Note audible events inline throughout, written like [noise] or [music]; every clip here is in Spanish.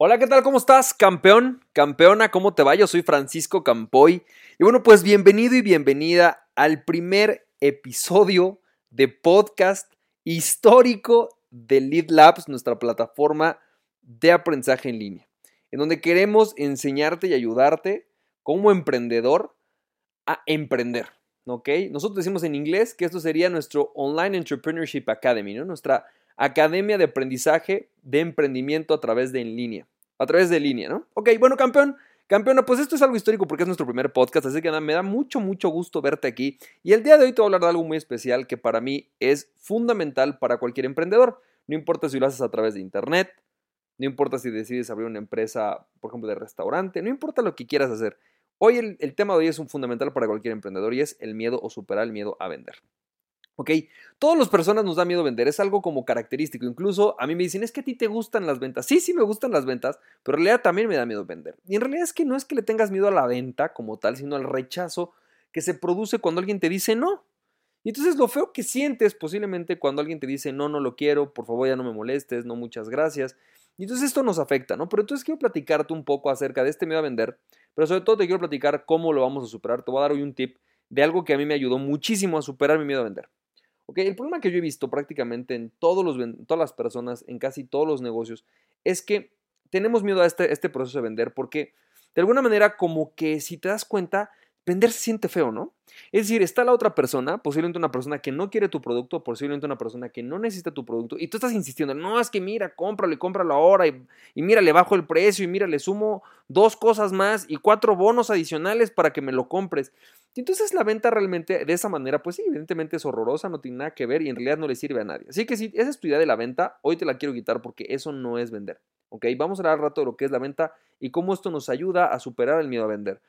Hola, ¿qué tal? ¿Cómo estás, campeón? Campeona, ¿cómo te va? Yo soy Francisco Campoy. Y bueno, pues bienvenido y bienvenida al primer episodio de podcast histórico de Lead Labs, nuestra plataforma de aprendizaje en línea, en donde queremos enseñarte y ayudarte como emprendedor a emprender. ¿Ok? Nosotros decimos en inglés que esto sería nuestro Online Entrepreneurship Academy, ¿no? Nuestra Academia de Aprendizaje de Emprendimiento a través de en línea. A través de línea, ¿no? Ok, bueno, campeón. Campeona, pues esto es algo histórico porque es nuestro primer podcast, así que me da mucho, mucho gusto verte aquí. Y el día de hoy te voy a hablar de algo muy especial que para mí es fundamental para cualquier emprendedor. No importa si lo haces a través de internet, no importa si decides abrir una empresa, por ejemplo, de restaurante, no importa lo que quieras hacer. Hoy el, el tema de hoy es un fundamental para cualquier emprendedor y es el miedo o superar el miedo a vender. ¿Ok? Todas las personas nos da miedo vender, es algo como característico. Incluso a mí me dicen, es que a ti te gustan las ventas. Sí, sí me gustan las ventas, pero en realidad también me da miedo vender. Y en realidad es que no es que le tengas miedo a la venta como tal, sino al rechazo que se produce cuando alguien te dice no. Y entonces lo feo que sientes posiblemente cuando alguien te dice, no, no lo quiero, por favor ya no me molestes, no, muchas gracias. Y entonces esto nos afecta, ¿no? Pero entonces quiero platicarte un poco acerca de este miedo a vender, pero sobre todo te quiero platicar cómo lo vamos a superar. Te voy a dar hoy un tip de algo que a mí me ayudó muchísimo a superar mi miedo a vender. El problema que yo he visto prácticamente en todos los, todas las personas, en casi todos los negocios, es que tenemos miedo a este, este proceso de vender porque de alguna manera como que si te das cuenta, vender se siente feo, ¿no? Es decir, está la otra persona, posiblemente una persona que no quiere tu producto, posiblemente una persona que no necesita tu producto, y tú estás insistiendo, no, es que mira, cómpralo cómpralo ahora, y, y mira, le bajo el precio, y mira, le sumo dos cosas más y cuatro bonos adicionales para que me lo compres. Y entonces la venta realmente de esa manera, pues sí, evidentemente es horrorosa, no tiene nada que ver y en realidad no le sirve a nadie. Así que si esa es tu idea de la venta, hoy te la quiero quitar porque eso no es vender. ¿Ok? Vamos a hablar al rato de lo que es la venta y cómo esto nos ayuda a superar el miedo a vender.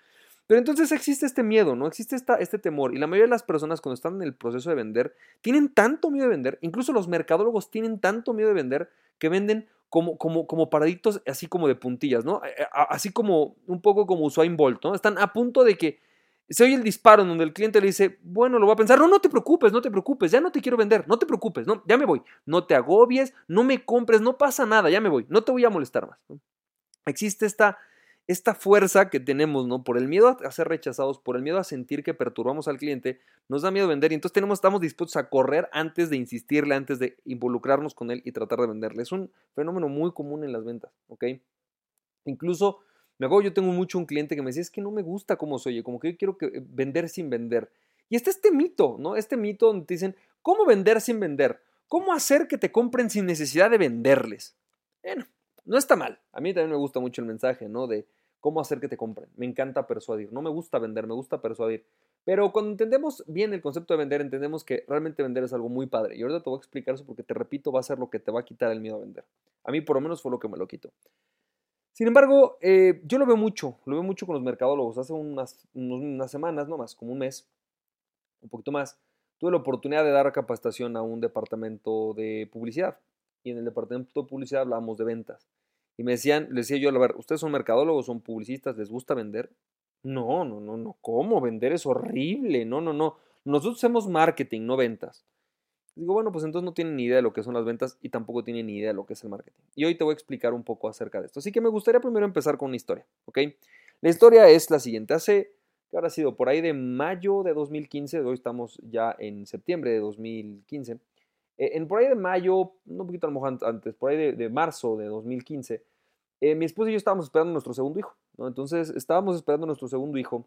Pero entonces existe este miedo, ¿no? Existe esta, este temor. Y la mayoría de las personas cuando están en el proceso de vender, tienen tanto miedo de vender, incluso los mercadólogos tienen tanto miedo de vender que venden como, como, como paraditos así como de puntillas, ¿no? Así como un poco como Usain Bolt, ¿no? Están a punto de que se oye el disparo donde el cliente le dice, bueno, lo voy a pensar, no, no te preocupes, no te preocupes, ya no te quiero vender, no te preocupes, no, ya me voy, no te agobies, no me compres, no pasa nada, ya me voy, no te voy a molestar más. Existe esta esta fuerza que tenemos, ¿no? Por el miedo a ser rechazados, por el miedo a sentir que perturbamos al cliente, nos da miedo vender y entonces tenemos, estamos dispuestos a correr antes de insistirle, antes de involucrarnos con él y tratar de venderle. Es un fenómeno muy común en las ventas, ¿ok? Incluso, me acuerdo, yo tengo mucho un cliente que me decía, es que no me gusta cómo soy, como que yo quiero que, eh, vender sin vender. Y está este mito, ¿no? Este mito donde te dicen, ¿cómo vender sin vender? ¿Cómo hacer que te compren sin necesidad de venderles? Bueno, no está mal. A mí también me gusta mucho el mensaje, ¿no? De cómo hacer que te compren. Me encanta persuadir. No me gusta vender, me gusta persuadir. Pero cuando entendemos bien el concepto de vender, entendemos que realmente vender es algo muy padre. Y ahorita te voy a explicar eso porque te repito, va a ser lo que te va a quitar el miedo a vender. A mí por lo menos fue lo que me lo quitó. Sin embargo, eh, yo lo veo mucho, lo veo mucho con los mercadólogos. Hace unas, unas semanas, no más, como un mes, un poquito más, tuve la oportunidad de dar capacitación a un departamento de publicidad. Y en el departamento de publicidad hablábamos de ventas. Y me decían, le decía yo, a ver, ¿ustedes son mercadólogos, son publicistas, les gusta vender? No, no, no, no, ¿cómo? Vender es horrible, no, no, no. Nosotros hacemos marketing, no ventas. Digo, bueno, pues entonces no tienen ni idea de lo que son las ventas y tampoco tienen ni idea de lo que es el marketing. Y hoy te voy a explicar un poco acerca de esto. Así que me gustaría primero empezar con una historia, ¿ok? La historia es la siguiente. Hace, ¿qué habrá sido? Por ahí de mayo de 2015, hoy estamos ya en septiembre de 2015. Eh, en por ahí de mayo, un poquito a lo mejor antes, por ahí de, de marzo de 2015, eh, mi esposa y yo estábamos esperando nuestro segundo hijo, ¿no? Entonces estábamos esperando nuestro segundo hijo,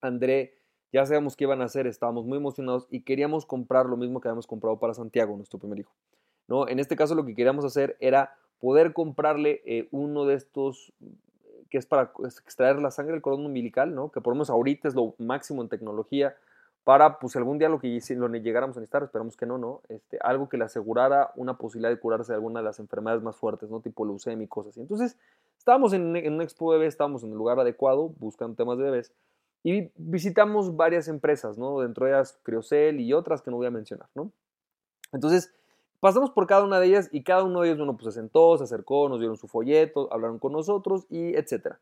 André, ya sabíamos qué iban a hacer, estábamos muy emocionados y queríamos comprar lo mismo que habíamos comprado para Santiago, nuestro primer hijo, ¿no? En este caso lo que queríamos hacer era poder comprarle eh, uno de estos que es para extraer la sangre del cordón umbilical, ¿no? Que por lo menos ahorita es lo máximo en tecnología, para, pues algún día lo que lo llegáramos a necesitar, esperamos que no, ¿no? Este, algo que le asegurara una posibilidad de curarse de alguna de las enfermedades más fuertes, ¿no? Tipo leucemia y cosas así. Entonces, estábamos en, en un expo de bebés, estábamos en el lugar adecuado, buscando temas de bebés, y visitamos varias empresas, ¿no? Dentro de ellas Criocel y otras que no voy a mencionar, ¿no? Entonces, pasamos por cada una de ellas y cada uno de ellos, bueno, pues se sentó, se acercó, nos dieron su folleto, hablaron con nosotros y etcétera.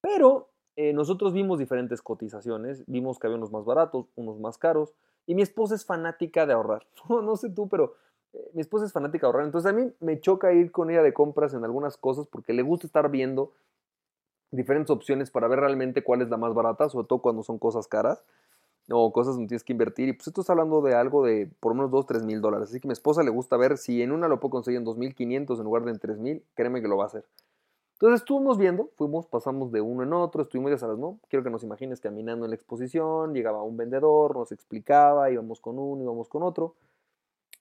Pero eh, nosotros vimos diferentes cotizaciones, vimos que había unos más baratos, unos más caros, y mi esposa es fanática de ahorrar. [laughs] No, sé tú, pero eh, mi esposa es fanática de ahorrar, entonces a mí me choca ir con ella de compras en algunas cosas porque le gusta estar viendo diferentes opciones para ver realmente cuál es la más barata, sobre todo cuando son cosas caras o cosas donde tienes que invertir. Y pues esto está hablando de algo de por lo menos 2, 3 mil dólares. Así que a mi esposa le gusta ver si en una lo puedo conseguir en 2.500 en lugar de en 3 mil, créeme que lo va a hacer. Entonces estuvimos viendo, fuimos, pasamos de uno en otro, estuvimos ya sabes, ¿no? Quiero que nos imagines caminando en la exposición, llegaba un vendedor, nos explicaba, íbamos con uno, íbamos con otro.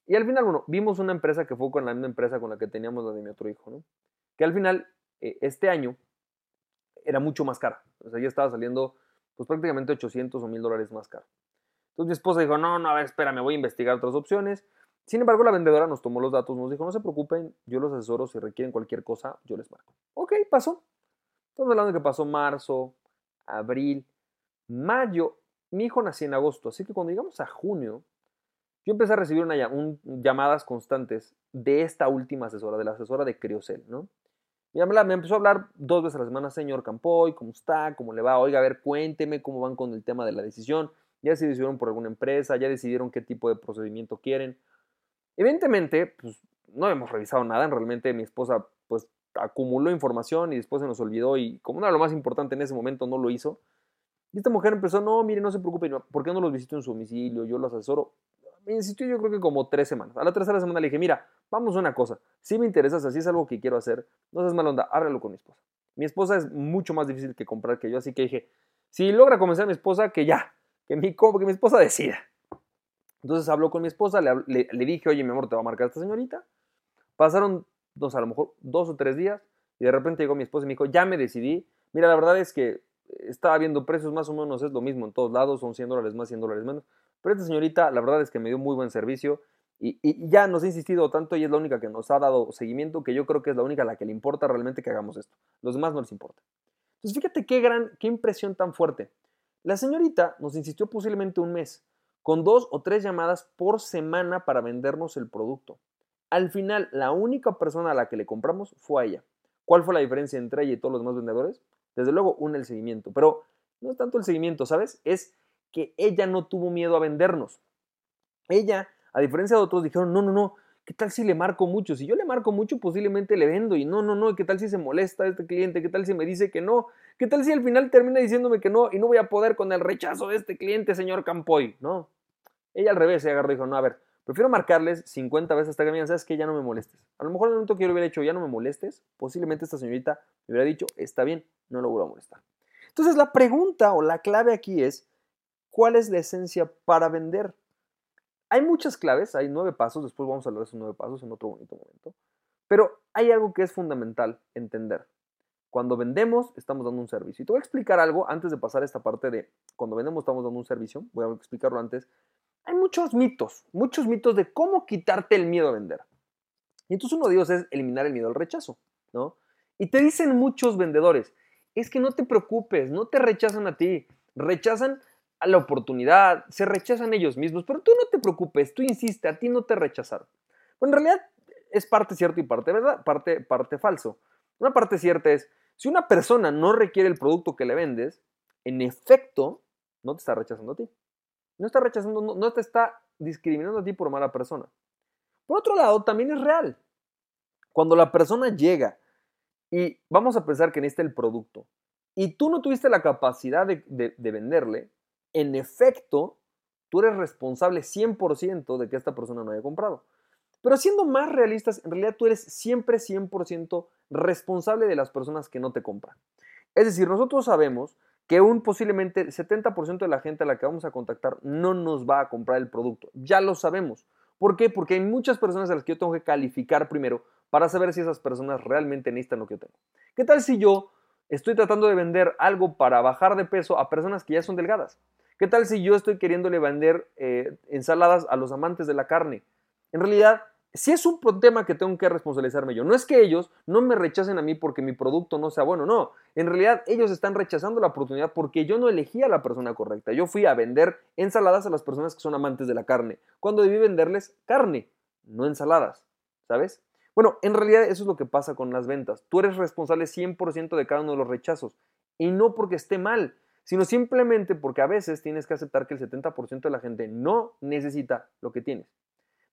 Y al final, bueno, vimos una empresa que fue con la misma empresa con la que teníamos la de mi otro hijo, ¿no? Que al final, eh, este año, era mucho más cara. O sea, ya estaba saliendo, pues prácticamente 800 o 1000 dólares más caro. Entonces mi esposa dijo, no, no, a ver, espera, me voy a investigar otras opciones. Sin embargo, la vendedora nos tomó los datos, nos dijo, no se preocupen, yo los asesoro, si requieren cualquier cosa, yo les marco. Ok, pasó. Estamos hablando de que pasó marzo, abril, mayo. Mi hijo nació en agosto, así que cuando llegamos a junio, yo empecé a recibir una, llamadas constantes de esta última asesora, de la asesora de Criocel, ¿no? Me empezó a hablar dos veces a la semana, señor Campoy, ¿cómo está? ¿Cómo le va? Oiga, a ver, cuénteme cómo van con el tema de la decisión. Ya se decidieron por alguna empresa, ya decidieron qué tipo de procedimiento quieren. Evidentemente, pues no hemos revisado nada, realmente mi esposa pues acumuló información y después se nos olvidó y como era lo más importante en ese momento no lo hizo. Y esta mujer empezó, no, mire, no se preocupe, ¿por qué no los visito en su domicilio? Yo los asesoro. Me insistió yo creo que como tres semanas. A la tercera semana le dije, mira, vamos a una cosa, si me interesa, si es algo que quiero hacer, no seas mala onda, háblalo con mi esposa. Mi esposa es mucho más difícil que comprar que yo, así que dije, si logra convencer a mi esposa, que ya, que mi, que mi esposa decida. Entonces habló con mi esposa, le, dije, oye, mi amor, te va a marcar esta señorita. Pasaron, no sé, a lo mejor dos o tres días, y de repente llegó mi esposa y me dijo, ya me decidí. Mira, la verdad es que estaba viendo precios más o menos, es lo mismo en todos lados, son 100 dólares más, 100 dólares menos. Pero esta señorita, la verdad es que me dio muy buen servicio y, y, ya nos ha insistido tanto y es la única que nos ha dado seguimiento que yo creo que es la única a la que le importa realmente que hagamos esto. Los demás no les importa. Entonces, fíjate qué gran, qué impresión tan fuerte. La señorita nos insistió posiblemente un mes con dos o tres llamadas por semana para vendernos el producto. Al final, la única persona a la que le compramos fue ella. ¿Cuál fue la diferencia entre ella y todos los demás vendedores? Desde luego, un el seguimiento, pero no es tanto el seguimiento, ¿sabes? Es que ella no tuvo miedo a vendernos. Ella, a diferencia de otros, dijeron, no, no, no, ¿qué tal si le marco mucho? Si yo le marco mucho, posiblemente le vendo. Y no, no, no, ¿qué tal si se molesta este cliente? ¿Qué tal si me dice que no? ¿Qué tal si al final termina diciéndome que no y no voy a poder con el rechazo de este cliente, señor Campoy? No, ella al revés se agarró y dijo, no, a ver, prefiero marcarles 50 veces hasta que me digan, sabes que ya no me molestes. A lo mejor en el momento que yo le hubiera dicho, ya no me molestes, posiblemente esta señorita me hubiera dicho, está bien, no lo vuelvo a molestar. Entonces la pregunta o la clave aquí es, ¿cuál es la esencia para vender? Hay muchas claves, hay nueve pasos, después vamos a hablar de esos nueve pasos en otro bonito momento, pero hay algo que es fundamental entender. Cuando vendemos, estamos dando un servicio. Y te voy a explicar algo antes de pasar a esta parte de cuando vendemos, estamos dando un servicio. Voy a explicarlo antes hay muchos mitos, muchos mitos de cómo quitarte el miedo a vender. Y entonces uno de ellos es eliminar el miedo al rechazo, ¿no? Y te dicen muchos vendedores, es que no te preocupes, no te rechazan a ti, rechazan a la oportunidad, se rechazan ellos mismos, pero tú no te preocupes, tú insiste, a ti no te rechazaron. Bueno, en realidad es parte cierto y parte verdad, parte, parte falso. Una parte cierta es, si una persona no requiere el producto que le vendes, en efecto, no te está rechazando a ti. No está rechazando, no, te está discriminando a ti por mala persona. Por otro lado, también es real. Cuando la persona llega y vamos a pensar que necesita el producto y tú no tuviste la capacidad de, de venderle, en efecto, tú eres responsable 100% de que esta persona no haya comprado. Pero siendo más realistas, en realidad tú eres siempre 100% responsable de las personas que no te compran. Es decir, nosotros sabemos que un posiblemente el 70% de la gente a la que vamos a contactar no nos va a comprar el producto. Ya lo sabemos. ¿Por qué? Porque hay muchas personas a las que yo tengo que calificar primero para saber si esas personas realmente necesitan lo que yo tengo. ¿Qué tal si yo estoy tratando de vender algo para bajar de peso a personas que ya son delgadas? ¿Qué tal si yo estoy queriéndole vender eh, ensaladas a los amantes de la carne? En realidad, si es un tema que tengo que responsabilizarme yo, no es que ellos no me rechacen a mí porque mi producto no sea bueno, no. En realidad ellos están rechazando la oportunidad porque yo no elegí a la persona correcta. Yo fui a vender ensaladas a las personas que son amantes de la carne, cuando debí venderles carne, no ensaladas, ¿sabes? Bueno, en realidad eso es lo que pasa con las ventas. Tú eres responsable 100% de cada uno de los rechazos y no porque esté mal, sino simplemente porque a veces tienes que aceptar que el 70% de la gente no necesita lo que tienes.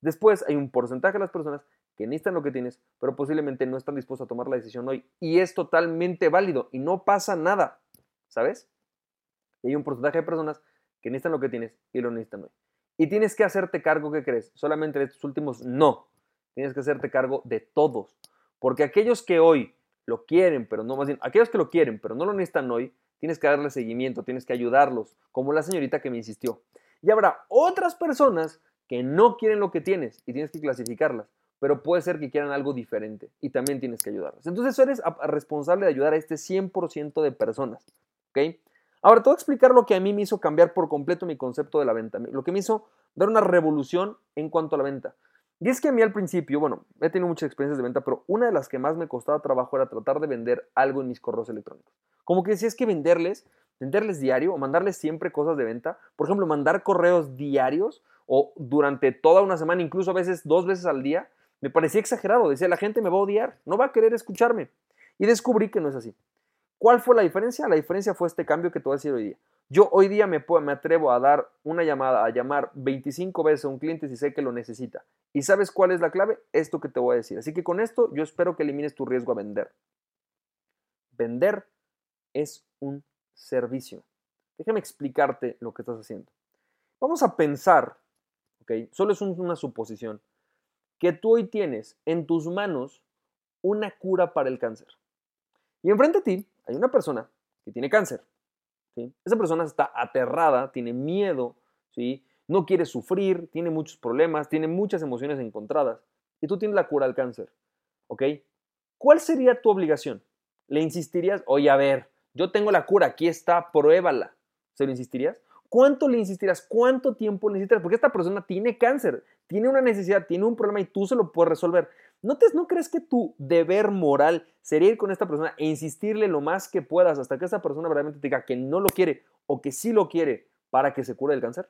Después hay un porcentaje de las personas que necesitan lo que tienes, pero posiblemente no están dispuestos a tomar la decisión hoy. Y es totalmente válido y no pasa nada, ¿sabes? Hay un porcentaje de personas que necesitan lo que tienes y lo necesitan hoy. Y tienes que hacerte cargo, ¿qué crees? Solamente de estos últimos, no. Tienes que hacerte cargo de todos. Porque aquellos que hoy lo quieren, pero no más bien, aquellos que lo quieren, pero no lo necesitan hoy, tienes que darle seguimiento, tienes que ayudarlos, como la señorita que me insistió. Y habrá otras personas que no quieren lo que tienes y tienes que clasificarlas, pero puede ser que quieran algo diferente y también tienes que ayudarlas. Entonces eres responsable de ayudar a este 100% de personas, ¿ok? Ahora te voy a explicar lo que a mí me hizo cambiar por completo mi concepto de la venta, lo que me hizo dar una revolución en cuanto a la venta. Y es que a mí al principio, bueno, he tenido muchas experiencias de venta, pero una de las que más me costaba trabajo era tratar de vender algo en mis correos electrónicos. Como que si es que venderles, venderles diario o mandarles siempre cosas de venta. Por ejemplo, mandar correos diarios o durante toda una semana, incluso a veces dos veces al día, me parecía exagerado. Decía, la gente me va a odiar, no va a querer escucharme. Y descubrí que no es así. ¿Cuál fue la diferencia? La diferencia fue este cambio que te voy a decir hoy día. Yo hoy día me, me atrevo a dar una llamada, a llamar 25 veces a un cliente si sé que lo necesita. ¿Y sabes cuál es la clave? Esto que te voy a decir. Así que con esto yo espero que elimines tu riesgo a vender. Vender es un servicio. Déjame explicarte lo que estás haciendo. Vamos a pensar, ¿ok? Solo es una suposición, que tú hoy tienes en tus manos una cura para el cáncer. Y enfrente a ti hay una persona que tiene cáncer. ¿Sí? Esa persona está aterrada, tiene miedo, ¿sí? no quiere sufrir, tiene muchos problemas, tiene muchas emociones encontradas. Y tú tienes la cura al cáncer. ¿Ok? ¿Cuál sería tu obligación? ¿Le insistirías? Oye, a ver, yo tengo la cura, aquí está, pruébala. ¿Se lo insistirías? ¿Cuánto le insistirás? ¿Cuánto tiempo necesitas? Porque esta persona tiene cáncer, tiene una necesidad, tiene un problema y tú se lo puedes resolver. ¿No, ¿No crees que tu deber moral sería ir con esta persona e insistirle lo más que puedas hasta que esta persona realmente te diga que no lo quiere o que sí lo quiere para que se cure el cáncer?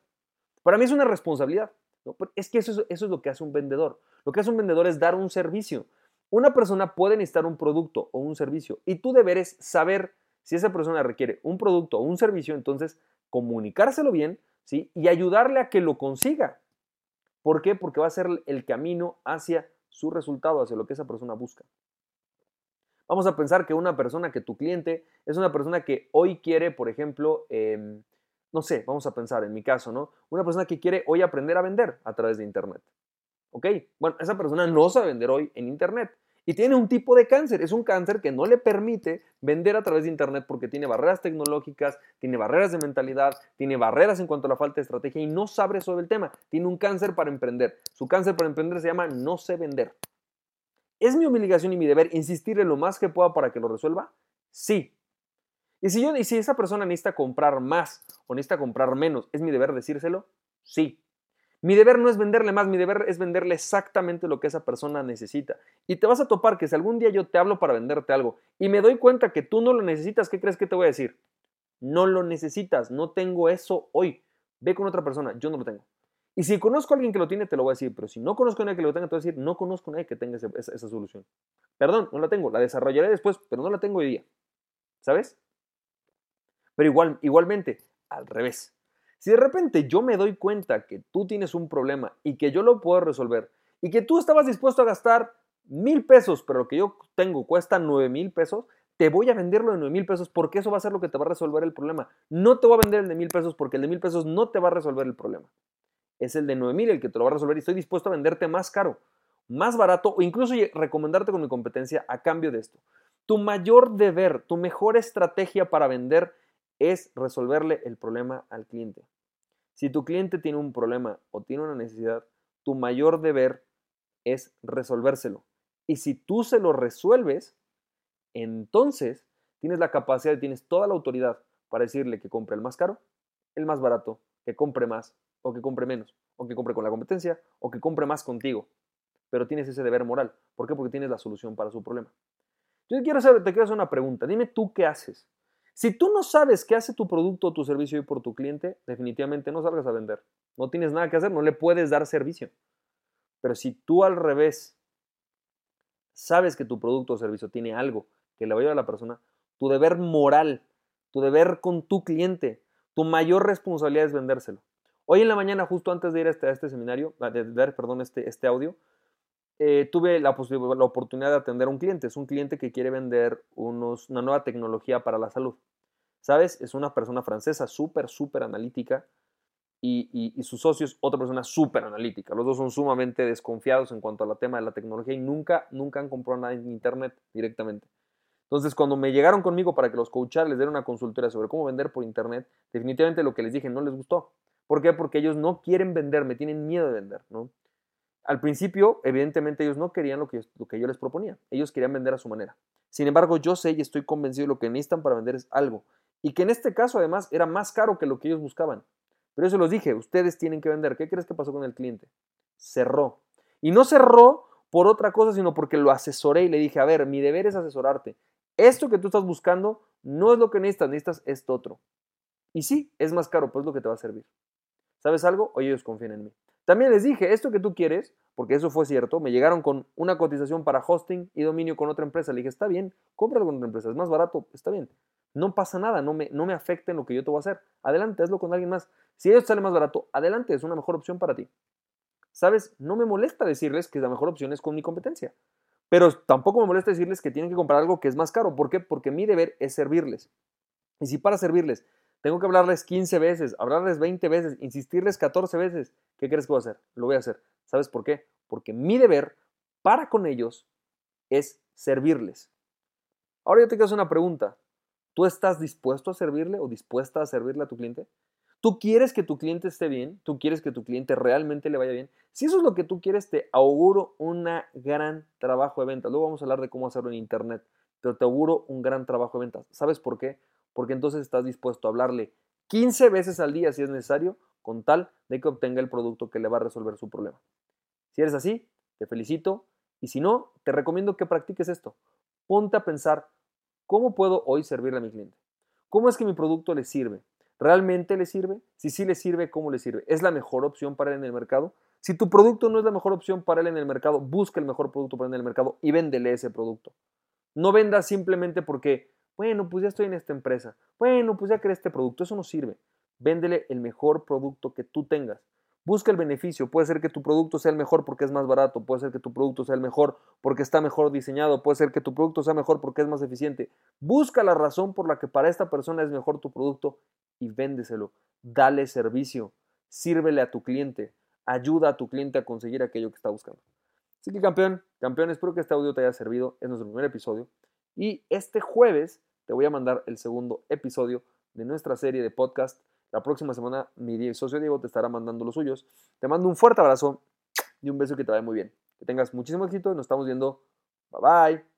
Para mí es una responsabilidad. Es que eso, eso es lo que hace un vendedor. Lo que hace un vendedor es dar un servicio. Una persona puede necesitar un producto o un servicio y tu deber es saber si esa persona requiere un producto o un servicio, entonces comunicárselo bien ¿sí? y ayudarle a que lo consiga. ¿Por qué? Porque va a ser el camino hacia su resultado, hacia lo que esa persona busca. Vamos a pensar que una persona, que tu cliente, es una persona que hoy quiere, por ejemplo, em, no sé, vamos a pensar en mi caso, ¿no? Una persona que quiere hoy aprender a vender a través de Internet. ¿Ok? Bueno, esa persona no sabe vender hoy en Internet y tiene un tipo de cáncer. Es un cáncer que no le permite vender a través de Internet porque tiene barreras tecnológicas, tiene barreras de mentalidad, tiene barreras en cuanto a la falta de estrategia y no sabe sobre el tema. Tiene un cáncer para emprender. Su cáncer para emprender se llama no sé vender. ¿Es mi obligación y mi deber insistirle lo más que pueda para que lo resuelva? Sí. Y si, yo, y si esa persona necesita comprar más o necesita comprar menos, ¿es mi deber decírselo? Sí. Mi deber no es venderle más, mi deber es venderle exactamente lo que esa persona necesita. Y te vas a topar que si algún día yo te hablo para venderte algo y me doy cuenta que tú no lo necesitas, ¿qué crees que te voy a decir? No lo necesitas, no tengo eso hoy. Ve con otra persona, yo no lo tengo. Y si conozco a alguien que lo tiene, te lo voy a decir, pero si no conozco a nadie que lo tenga, te voy a decir, no conozco a nadie que tenga esa, esa solución. Perdón, no la tengo, la desarrollaré después, pero no la tengo hoy día. ¿Sabes? Pero igual, igualmente, al revés. Si de repente yo me doy cuenta que tú tienes un problema y que yo lo puedo resolver y que tú estabas dispuesto a gastar mil pesos, pero lo que yo tengo cuesta nueve mil pesos, te voy a venderlo de nueve mil pesos porque eso va a ser lo que te va a resolver el problema. No te voy a vender el de mil pesos porque el de mil pesos no te va a resolver el problema. Es el de nueve mil el que te lo va a resolver y estoy dispuesto a venderte más caro, más barato o incluso recomendarte con mi competencia a cambio de esto. Tu mayor deber, tu mejor estrategia para vender es resolverle el problema al cliente. Si tu cliente tiene un problema o tiene una necesidad, tu mayor deber es resolvérselo. Y si tú se lo resuelves, entonces tienes la capacidad, tienes toda la autoridad para decirle que compre el más caro, el más barato, que compre más o que compre menos, o que compre con la competencia o que compre más contigo. Pero tienes ese deber moral. ¿Por qué? Porque tienes la solución para su problema. Yo quiero te quiero hacer una pregunta. Dime tú qué haces. Si tú no sabes qué hace tu producto o tu servicio hoy por tu cliente, definitivamente no salgas a vender. No tienes nada que hacer, no le puedes dar servicio. Pero si tú al revés sabes que tu producto o servicio tiene algo que le va a ayudar a la persona, tu deber moral, tu deber con tu cliente, tu mayor responsabilidad es vendérselo. Hoy en la mañana, justo antes de ir a este, este seminario, de ver, perdón, este, este audio, eh, tuve la, la, oportunidad de atender a un cliente. Es un cliente que quiere vender unos, una nueva tecnología para la salud. ¿Sabes? Es una persona francesa súper, súper analítica y, y, sus socios, otra persona súper analítica. Los dos son sumamente desconfiados en cuanto al tema de la tecnología y nunca, nunca han comprado nada en Internet directamente. Entonces, cuando me llegaron conmigo para que los coachara, les diera una consultoría sobre cómo vender por Internet, definitivamente lo que les dije no les gustó. ¿Por qué? Porque ellos no quieren vender, me tienen miedo de vender, ¿no? Al principio, evidentemente, ellos no querían lo que, yo les proponía. Ellos querían vender a su manera. Sin embargo, yo sé y estoy convencido de lo que necesitan para vender es algo. Y que en este caso, además, era más caro que lo que ellos buscaban. Pero eso los dije, ustedes tienen que vender. ¿Qué crees que pasó con el cliente? Cerró. Y no cerró por otra cosa, sino porque lo asesoré y le dije, a ver, mi deber es asesorarte. Esto que tú estás buscando no es lo que necesitas, necesitas esto otro. Y sí, es más caro, pues es lo que te va a servir. ¿Sabes algo? Hoy ellos confían en mí. También les dije, esto que tú quieres, porque eso fue cierto, me llegaron con una cotización para hosting y dominio con otra empresa. Le dije, está bien, cómpralo con otra empresa, es más barato, está bien. No pasa nada, no me, no me afecta en lo que yo te voy a hacer. Adelante, hazlo con alguien más. Si ellos sale más barato, adelante, es una mejor opción para ti. ¿Sabes? No me molesta decirles que la mejor opción es con mi competencia. Pero tampoco me molesta decirles que tienen que comprar algo que es más caro. ¿Por qué? Porque mi deber es servirles. Y si para servirles tengo que hablarles 15 veces, hablarles 20 veces, insistirles 14 veces, ¿qué crees que voy a hacer? Lo voy a hacer. ¿Sabes por qué? Porque mi deber para con ellos es servirles. Ahora yo te quiero hacer una pregunta. ¿Tú estás dispuesto a servirle o dispuesta a servirle a tu cliente? ¿Tú quieres que tu cliente esté bien? ¿Tú quieres que tu cliente realmente le vaya bien? Si eso es lo que tú quieres, te auguro un gran trabajo de ventas. Luego vamos a hablar de cómo hacerlo en Internet, pero te auguro un gran trabajo de ventas. ¿Sabes por qué? Porque entonces estás dispuesto a hablarle 15 veces al día si es necesario, con tal de que obtenga el producto que le va a resolver su problema. Si eres así, te felicito. Y si no, te recomiendo que practiques esto. Ponte a pensar, ¿cómo puedo hoy servirle a mi cliente? ¿Cómo es que mi producto le sirve? ¿Realmente le sirve? Si sí le sirve, ¿cómo le sirve? ¿Es la mejor opción para él en el mercado? Si tu producto no es la mejor opción para él en el mercado, busca el mejor producto para él en el mercado y véndele ese producto. No vendas simplemente porque, bueno, pues ya estoy en esta empresa. Bueno, pues ya creé este producto. Eso no sirve. Véndele el mejor producto que tú tengas. Busca el beneficio. Puede ser que tu producto sea el mejor porque es más barato, puede ser que tu producto sea el mejor porque está mejor diseñado, puede ser que tu producto sea mejor porque es más eficiente. Busca la razón por la que para esta persona es mejor tu producto y véndeselo. Dale servicio. Sírvele a tu cliente. Ayuda a tu cliente a conseguir aquello que está buscando. Así que campeón, campeón, espero que este audio te haya servido. Es nuestro primer episodio. Y este jueves te voy a mandar el segundo episodio de nuestra serie de podcast la próxima semana mi socio Diego te estará mandando los suyos. Te mando un fuerte abrazo y un beso que te vaya muy bien. Que tengas muchísimo éxito y nos estamos viendo. Bye bye.